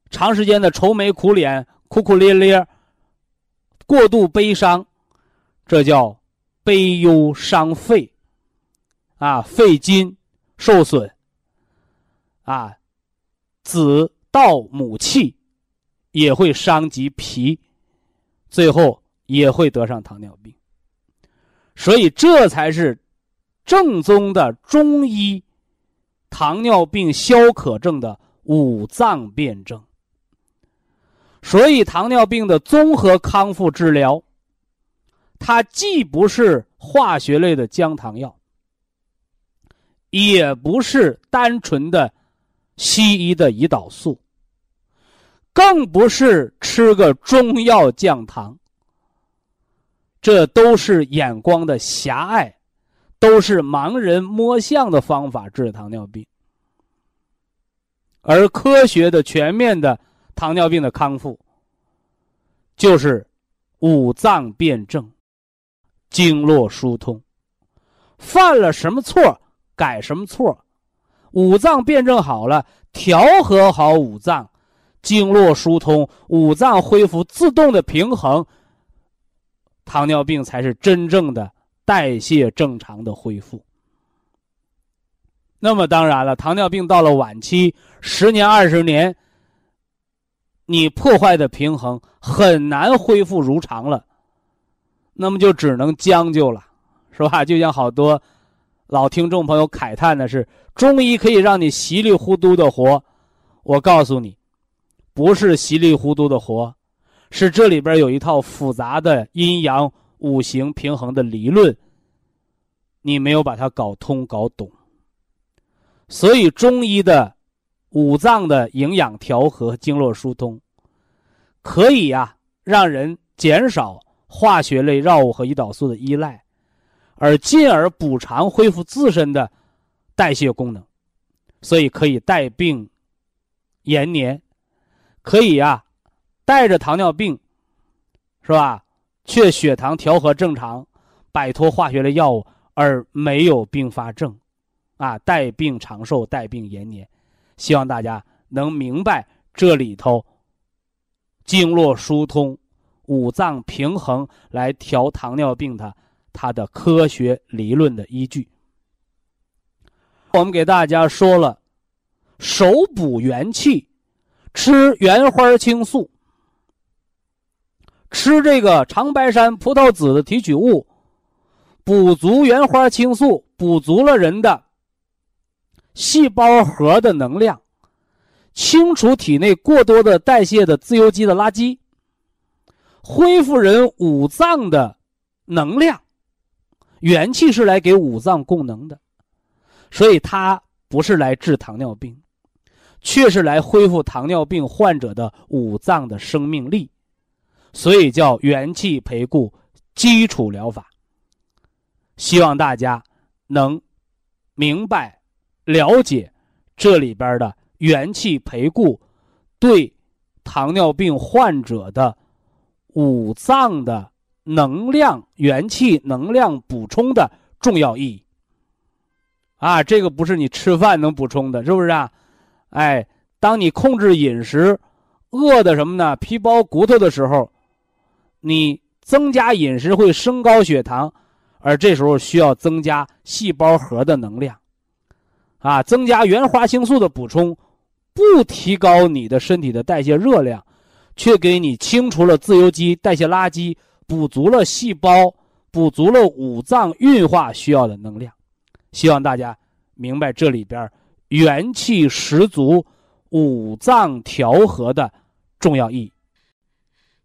长时间的愁眉苦脸、哭哭咧咧，过度悲伤，这叫悲忧伤肺，啊，肺筋受损，啊，子盗母气也会伤及脾，最后。也会得上糖尿病，所以这才是正宗的中医糖尿病消渴症的五脏辩证。所以糖尿病的综合康复治疗，它既不是化学类的降糖药，也不是单纯的西医的胰岛素，更不是吃个中药降糖。这都是眼光的狭隘，都是盲人摸象的方法治糖尿病。而科学的、全面的糖尿病的康复，就是五脏辩证、经络疏通。犯了什么错，改什么错。五脏辩证好了，调和好五脏，经络疏通，五脏恢复自动的平衡。糖尿病才是真正的代谢正常的恢复。那么当然了，糖尿病到了晚期，十年二十年，你破坏的平衡很难恢复如常了，那么就只能将就了，是吧？就像好多老听众朋友慨叹的是，中医可以让你稀里糊涂的活，我告诉你，不是稀里糊涂的活。是这里边有一套复杂的阴阳五行平衡的理论，你没有把它搞通搞懂。所以中医的五脏的营养调和、经络疏通，可以呀让人减少化学类药物和胰岛素的依赖，而进而补偿恢复自身的代谢功能，所以可以带病延年，可以呀。带着糖尿病，是吧？却血糖调和正常，摆脱化学的药物，而没有并发症，啊，带病长寿，带病延年。希望大家能明白这里头经络疏通、五脏平衡来调糖尿病的它的科学理论的依据。我们给大家说了，手补元气，吃原花青素。吃这个长白山葡萄籽的提取物，补足原花青素，补足了人的细胞核的能量，清除体内过多的代谢的自由基的垃圾，恢复人五脏的能量。元气是来给五脏供能的，所以它不是来治糖尿病，却是来恢复糖尿病患者的五脏的生命力。所以叫元气培固基础疗法。希望大家能明白、了解这里边的元气培固对糖尿病患者的五脏的能量、元气能量补充的重要意义。啊，这个不是你吃饭能补充的，是不是啊？哎，当你控制饮食，饿的什么呢？皮包骨头的时候。你增加饮食会升高血糖，而这时候需要增加细胞核的能量，啊，增加原花青素的补充，不提高你的身体的代谢热量，却给你清除了自由基、代谢垃圾，补足了细胞，补足了五脏运化需要的能量。希望大家明白这里边元气十足、五脏调和的重要意义。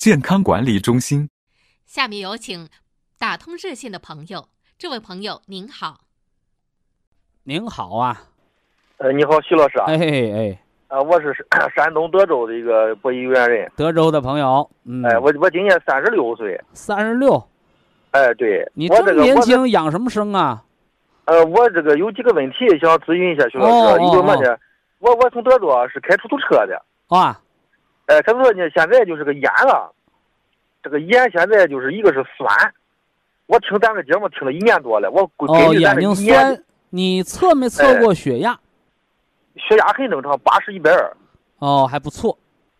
健康管理中心”。下面有请打通热线的朋友，这位朋友您好。您好啊，呃，你好，徐老师啊。哎哎，啊，我是 山东德州的一个播音员人。德州的朋友，嗯，哎，我我今年三十六岁。三十六。哎，对。你这么年轻，养什么生啊？呃，我这个有几个问题想咨询一下徐老师，一个么呢？我我从德州是开出租车的。啊。哎，可是说呢，现在就是个眼啊，这个眼现在就是一个是酸，我听咱个节目听了一年多了，我哦，眼睛酸。你测没测过血压？血压很正常，八十一百二。哦，还不错，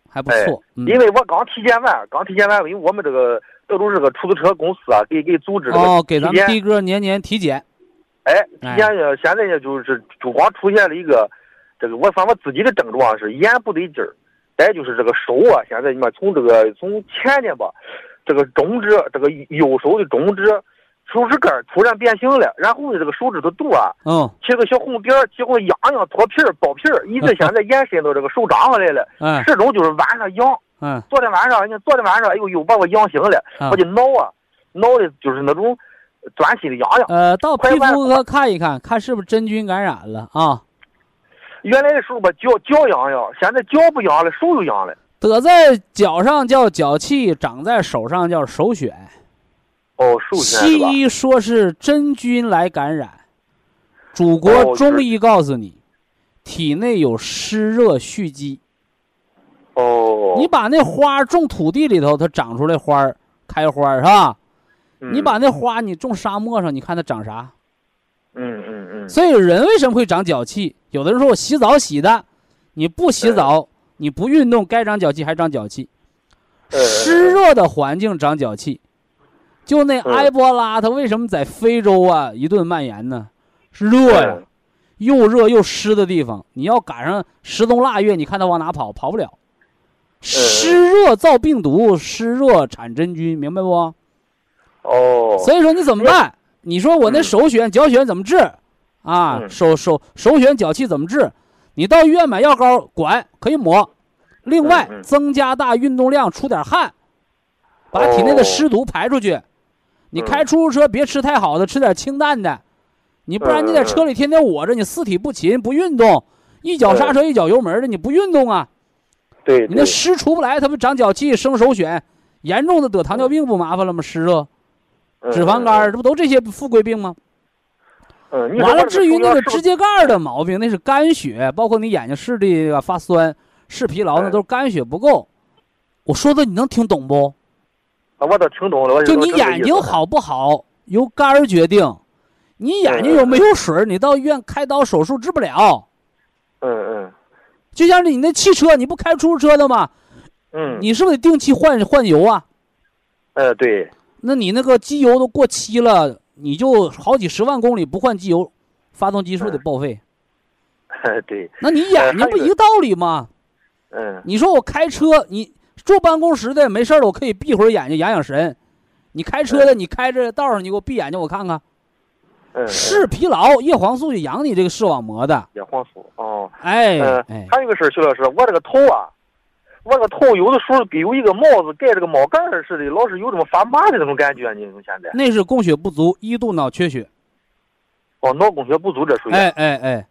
还不错。因为我刚体检完，刚体检完，因为我们这个德州这个出租车公司啊，给给组织哦，给咱们的哥年年体检。哎，体检呢，现在呢就是就光出现了一个，这个我反正我自己的症状是眼不对劲儿，再就是这个手啊，现在你们从这个从前年吧，这个中指，这个右手的中指。手指根突然变形了，然后呢，这个手指头肚啊，嗯，起个小红点儿，几乎痒痒脱皮儿、爆皮儿，一直 现在延伸到这个手掌上来了，嗯，始终就是晚上痒，嗯，昨天晚上，你昨天晚上，哎呦，又把我痒醒了，我就挠啊，挠的就是那种钻心的痒痒。呃，到皮肤科看一看，看是不是真菌感染了啊？原来的时候吧，脚脚痒痒，现在脚不痒了，手又痒了。得在脚上叫脚气，长在手上叫手癣。哦，西医说是真菌来感染，祖国中医告诉你，体内有湿热蓄积。哦，你把那花种土地里头，它长出来花儿开花是吧？你把那花你种沙漠上，你看它长啥？嗯所以人为什么会长脚气？有的人说我洗澡洗的，你不洗澡，你不运动，该长脚气还长脚气。湿热的环境长脚气。就那埃博拉，它为什么在非洲啊一顿蔓延呢？是热呀，又热又湿的地方。你要赶上十冬腊月，你看它往哪跑？跑不了。湿热造病毒，湿热产真菌，明白不？哦。所以说你怎么办？你说我那手癣、脚癣怎么治？啊，首首首选、脚气怎么治？你到医院买药膏，管可以抹。另外，增加大运动量，出点汗，把体内的湿毒排出去。你开出租车别吃太好的，吃点清淡的，你不然你在车里天天窝着，你四体不勤不运动，一脚刹车一脚油门的，你不运动啊？对，你那湿出不来，它不长脚气生首选，严重的得糖尿病不麻烦了吗？湿热、脂肪肝这不都这些富贵病吗？嗯，完了，至于那个指甲盖的毛病，那是肝血，包括你眼睛视力发酸、视疲劳，那都是肝血不够。我说的你能听懂不？啊我都听懂了。就你眼睛好不好由肝儿决定，你眼睛有没有水你到医院开刀手术治不了。嗯嗯。就像你那汽车，你不开出租车的吗？嗯。你是不是得定期换换油啊？呃，对。那你那个机油都过期了，你就好几十万公里不换机油，发动机是不是得报废？对。那你眼睛不一个道理吗？嗯。你说我开车你。坐办公室的没事了，我可以闭会儿眼睛养养神。你开车的，你开着道上，你给我闭眼睛，我看看。视疲劳，叶黄素就养你这个视网膜的。叶黄素哦。哎哎。还有一个事儿，徐老师，我这个头啊，我这个头有的时候跟有一个帽子盖着个帽盖似的，老是有这么发麻的那种感觉。你现在？那是供血不足，一度脑缺血。哦，脑供血不足这属于。哎哎哎。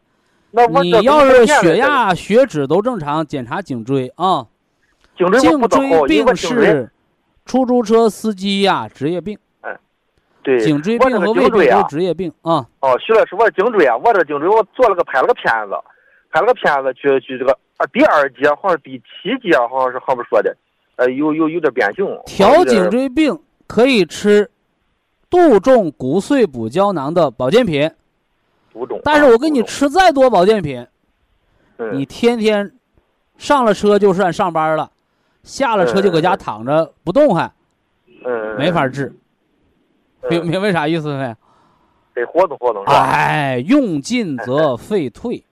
那我你要是血压、血脂都正常，检查颈椎啊。颈椎病是出租车司机呀，职业病。哎，对，颈椎病和胃病都职业病啊。哦，徐老师，我颈椎啊，我这颈椎我做了个拍了个片子，拍了个片子，去去这个啊第二节好像第七节好像是后面说的，呃，有有有点变形。调颈椎病可以吃杜仲骨碎补胶囊的保健品。杜仲。但是我给你吃再多保健品，你天天上了车就算上班了。下了车就搁家躺着不动弹，嗯，没法治。明明白啥意思没？得活动活动。哎，用尽则废退。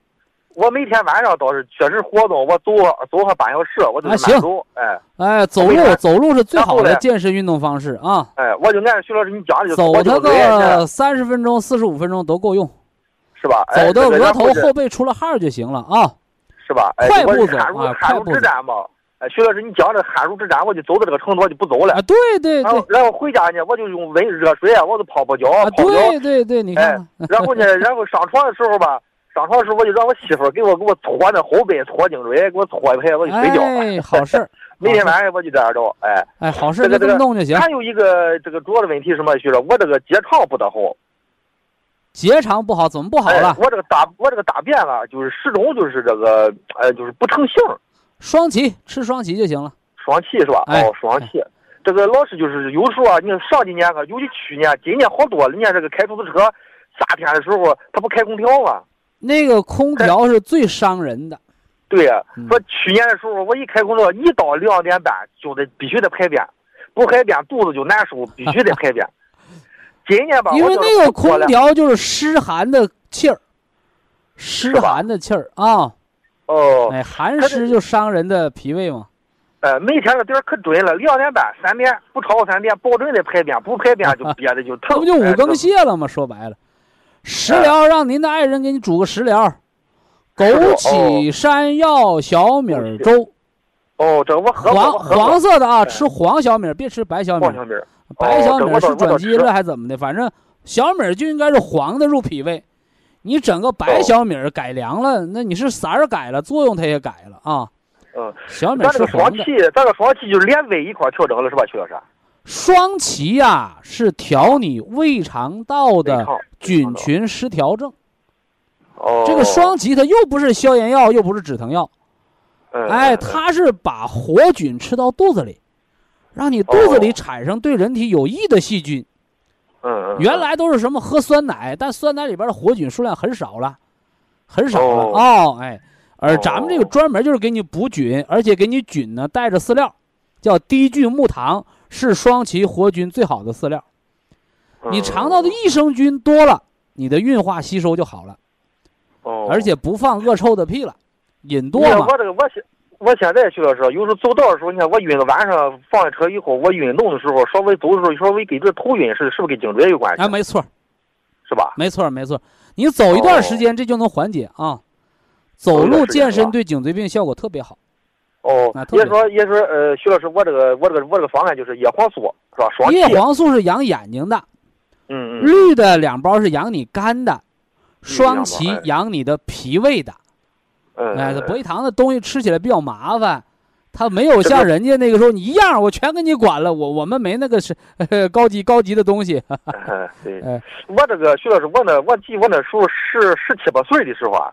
我每天晚上倒是确实活动，我走走上半小时，我就慢走。哎哎，走路走路是最好的健身运动方式啊。哎，我就按徐老师你讲的走它个三十分钟、四十五分钟都够用。是吧？哎走到额头后背出了汗就行了啊。是吧？哎，快步走啊汗如快步走直战嘛。哎，徐老师，你讲这汗如之战，我就走到这个程度，我就不走了。啊，对对对，然后回家呢，我就用温热水啊，我就泡泡脚，啊，泡脚。对对对，你看，然后呢，然后上床的时候吧，上床的时候我就让我媳妇儿给我给我搓那后背，搓颈椎，给我搓一排，我就睡觉。哎，好事，每天晚上我就这样着，哎。哎，好事，就这这个这个弄就行。还有一个这个主要的问题是什么？徐老师，我这个结肠不得好。结肠不好，怎么不好哎了？我这个大我这个大便啊，就是始终就是这个，呃，就是不成形，双歧，吃双歧就行了。双歧是吧？哎哦，双歧。这个老是就是有时候啊，你看上几年啊，尤其去年、今年好多了。你看这个开出租车，夏天的时候他不开空调吗？那个空调是最伤人的。对呀、嗯说去年的时候，我一开空调，一到两点半就得必须得排便，不排便肚子就难受，必须得排便。今年吧，因为那个空调就是湿寒的气儿，湿寒的气儿啊，哦，哎，寒湿就伤人的脾胃嘛。呃，每天的点儿可准了，两点半、三点不超过三点，保准得排便，不排便就 憋的就疼。那不就五哎更泻了吗？说白了，食疗让您的爱人给你煮个食疗，枸杞、山药、小米粥，哦，这我喝过，黄黄色的啊，哎吃黄小米，别吃白小米。黄小米。白小米是转基因了还怎么的？反正小米就应该是黄的入脾胃。你整个白哦小米改良了，那你是色儿改了，作用它也改了啊。嗯，小米是黄的。个双气，咱这双气就是连胃一块儿调整了，是吧，曲老师？双歧呀、是调你胃肠道的肠菌。群失调症。哦，这个双歧它又不是消炎药，又不是止疼药，嗯，哎，嗯它是把活菌吃到肚子里，让你肚子里哦产生对人体有益的细菌。原来都是什么喝酸奶，但酸奶里边的活菌数量很少了，很少了哦哦，哎，而咱们这个哦专门就是给你补菌，而且给你菌呢带着饲料，叫低聚木糖，是双歧活菌最好的饲料。嗯你肠道的益生菌多了，你的运化吸收就好了，哦，而且不放恶臭的屁了，饮多嘛我。这个，我现我现在徐老师，有时候走道的时候，你看我晕个晚上放下车以后，我运动的时候，稍微走的时候，稍微跟这头晕是是不是跟颈椎有关系？哎，没错，是吧？没错，没错。你走一段时间，这就能缓解啊。走路健身对颈椎病效果特别好。哦啊，特别也说也说，呃，徐老师，我这个我这个我这个方案就是叶黄素，是吧？双叶，黄素是养眼睛的，嗯嗯，绿的两包是养你肝的，双两歧养你的脾胃的。嗯，哎，博一堂的东西吃起来比较麻烦，它没有像人家那个时候你一样，我全给你管了。我我们没那个是、呃、高级高级的东西。哎对哎，我这个徐老师，我那我记我那时候十十七八岁的时候啊，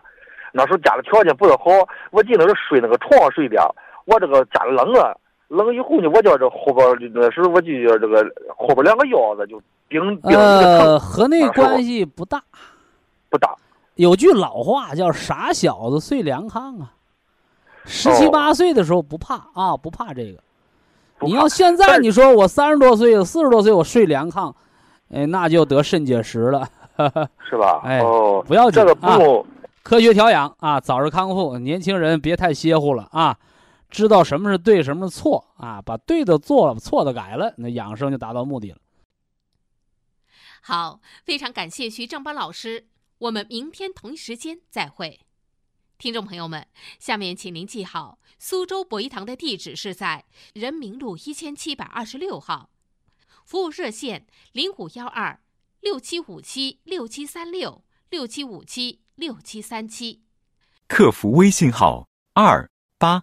那时候家里条件不是好，我记得是睡那个床上睡的，我这个家里冷啊，冷以后呢，我觉着后边儿那时候我就叫这个后边两个腰子就冰冰呃，和那关系不大。不大，有句老话叫“傻小子睡凉炕”啊，十七哦八岁的时候不怕啊，不怕这个。你要现在你说我三十多岁、四十多岁我睡凉炕，哎，那就得肾结石了。是吧？哎哦，不要紧这个不啊，科学调养啊，早日康复。年轻人别太歇乎了啊，知道什么是对，什么是错啊，把对的做了，错的改了，那养生就达到目的了。好，非常感谢徐正邦老师，我们明天同一时间再会。听众朋友们，下面请您记好，苏州博一堂的地址是在人民路一千七百二十六号，服务热线零五幺二六七五七六七三六六七五七六七三七。客服微信号二八